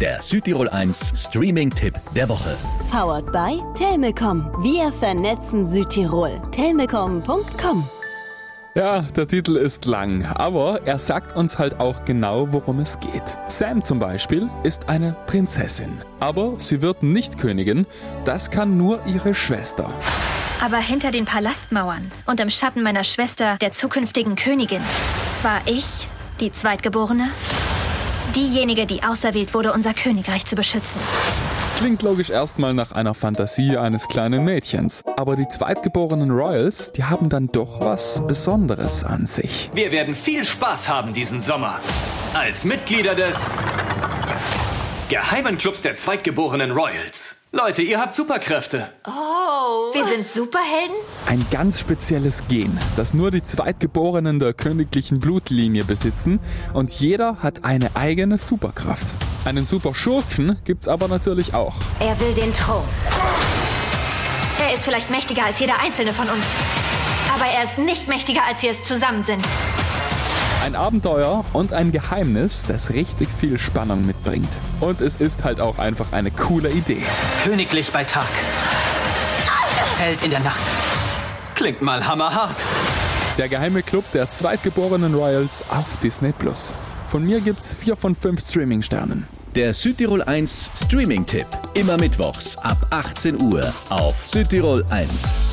Der Südtirol 1 Streaming-Tipp der Woche. Powered by Telmecom. Wir vernetzen Südtirol. Telmecom.com ja, der Titel ist lang, aber er sagt uns halt auch genau, worum es geht. Sam zum Beispiel ist eine Prinzessin, aber sie wird nicht Königin, das kann nur ihre Schwester. Aber hinter den Palastmauern und im Schatten meiner Schwester, der zukünftigen Königin, war ich die Zweitgeborene, diejenige, die auserwählt wurde, unser Königreich zu beschützen. Klingt logisch erstmal nach einer Fantasie eines kleinen Mädchens. Aber die zweitgeborenen Royals, die haben dann doch was Besonderes an sich. Wir werden viel Spaß haben diesen Sommer. Als Mitglieder des Geheimen Clubs der zweitgeborenen Royals. Leute, ihr habt Superkräfte. Oh. Wir sind Superhelden? Ein ganz spezielles Gen, das nur die Zweitgeborenen der königlichen Blutlinie besitzen und jeder hat eine eigene Superkraft. Einen Superschurken gibt's aber natürlich auch. Er will den Thron. Er ist vielleicht mächtiger als jeder einzelne von uns. Aber er ist nicht mächtiger, als wir es zusammen sind. Ein Abenteuer und ein Geheimnis, das richtig viel Spannung mitbringt. Und es ist halt auch einfach eine coole Idee. Königlich bei Tag. Held in der Nacht. Klingt mal hammerhart. Der geheime Club der zweitgeborenen Royals auf Disney Plus. Von mir gibt's vier von fünf Streaming-Sternen. Der Südtirol 1 Streaming-Tipp. Immer mittwochs ab 18 Uhr auf Südtirol 1.